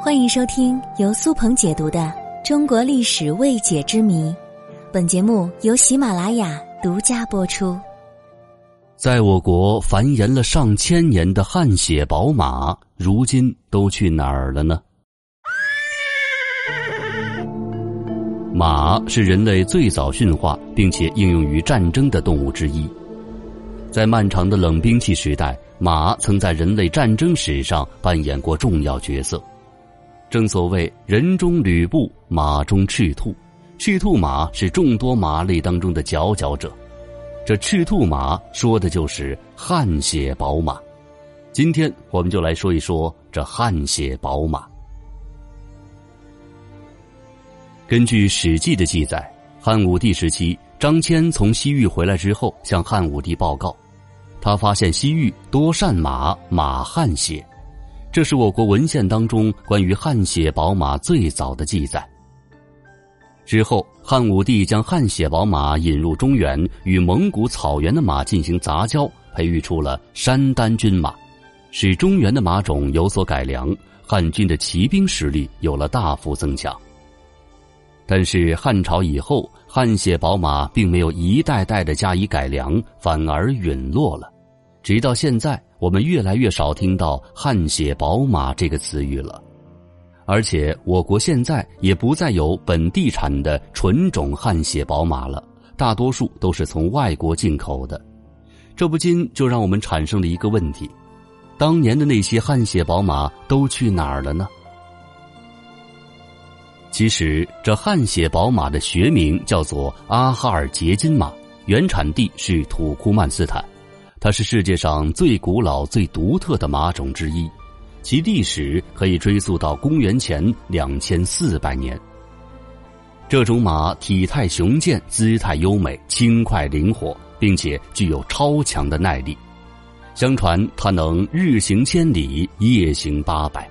欢迎收听由苏鹏解读的《中国历史未解之谜》，本节目由喜马拉雅独家播出。在我国繁衍了上千年的汗血宝马，如今都去哪儿了呢？马是人类最早驯化并且应用于战争的动物之一，在漫长的冷兵器时代，马曾在人类战争史上扮演过重要角色。正所谓“人中吕布，马中赤兔”，赤兔马是众多马类当中的佼佼者。这赤兔马说的就是汗血宝马。今天我们就来说一说这汗血宝马。根据《史记》的记载，汉武帝时期，张骞从西域回来之后，向汉武帝报告，他发现西域多善马，马汗血。这是我国文献当中关于汗血宝马最早的记载。之后，汉武帝将汗血宝马引入中原，与蒙古草原的马进行杂交，培育出了山丹军马，使中原的马种有所改良，汉军的骑兵实力有了大幅增强。但是汉朝以后，汗血宝马并没有一代代的加以改良，反而陨落了。直到现在，我们越来越少听到“汗血宝马”这个词语了，而且我国现在也不再有本地产的纯种汗血宝马了，大多数都是从外国进口的。这不禁就让我们产生了一个问题：当年的那些汗血宝马都去哪儿了呢？其实，这汗血宝马的学名叫做阿哈尔捷金马，原产地是土库曼斯坦。它是世界上最古老、最独特的马种之一，其历史可以追溯到公元前两千四百年。这种马体态雄健，姿态优美，轻快灵活，并且具有超强的耐力。相传它能日行千里，夜行八百。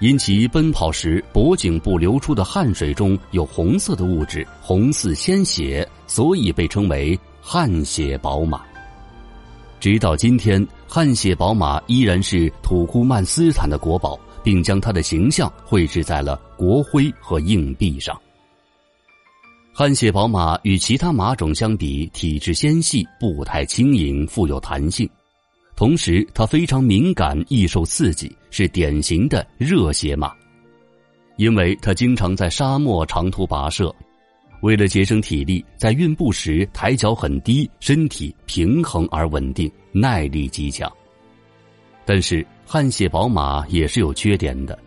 因其奔跑时脖颈部流出的汗水中有红色的物质，红似鲜血，所以被称为汗血宝马。直到今天，汗血宝马依然是土库曼斯坦的国宝，并将它的形象绘制在了国徽和硬币上。汗血宝马与其他马种相比，体质纤细，步态轻盈，富有弹性，同时它非常敏感，易受刺激，是典型的热血马。因为它经常在沙漠长途跋涉。为了节省体力，在运步时抬脚很低，身体平衡而稳定，耐力极强。但是汗血宝马也是有缺点的，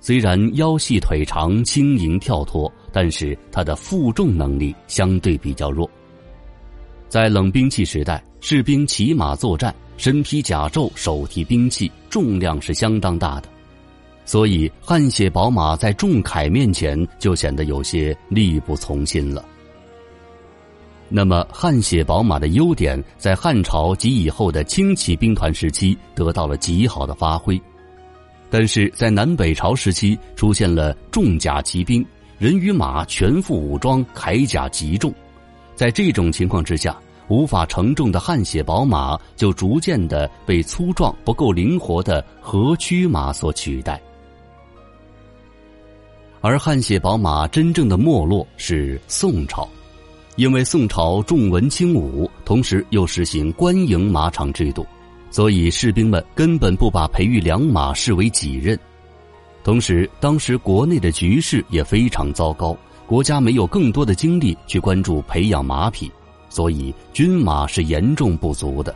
虽然腰细腿长、轻盈跳脱，但是它的负重能力相对比较弱。在冷兵器时代，士兵骑马作战，身披甲胄，手提兵器，重量是相当大的。所以，汗血宝马在重铠面前就显得有些力不从心了。那么，汗血宝马的优点在汉朝及以后的轻骑兵团时期得到了极好的发挥，但是在南北朝时期出现了重甲骑兵，人与马全副武装，铠甲极重，在这种情况之下，无法承重的汗血宝马就逐渐的被粗壮不够灵活的河曲马所取代。而汗血宝马真正的没落是宋朝，因为宋朝重文轻武，同时又实行官营马场制度，所以士兵们根本不把培育良马视为己任。同时，当时国内的局势也非常糟糕，国家没有更多的精力去关注培养马匹，所以军马是严重不足的。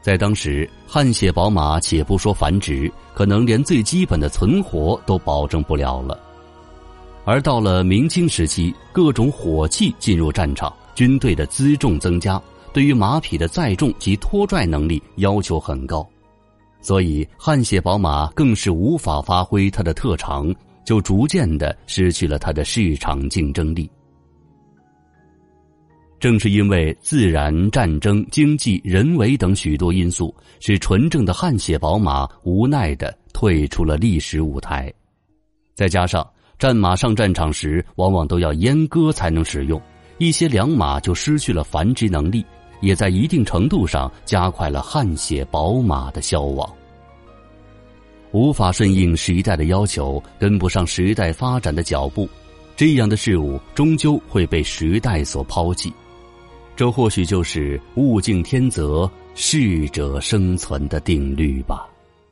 在当时，汗血宝马且不说繁殖，可能连最基本的存活都保证不了了。而到了明清时期，各种火器进入战场，军队的辎重增加，对于马匹的载重及拖拽能力要求很高，所以汗血宝马更是无法发挥它的特长，就逐渐的失去了它的市场竞争力。正是因为自然、战争、经济、人为等许多因素，使纯正的汗血宝马无奈的退出了历史舞台。再加上战马上战场时往往都要阉割才能使用，一些良马就失去了繁殖能力，也在一定程度上加快了汗血宝马的消亡。无法顺应时代的要求，跟不上时代发展的脚步，这样的事物终究会被时代所抛弃。这或许就是物竞天择、适者生存的定律吧。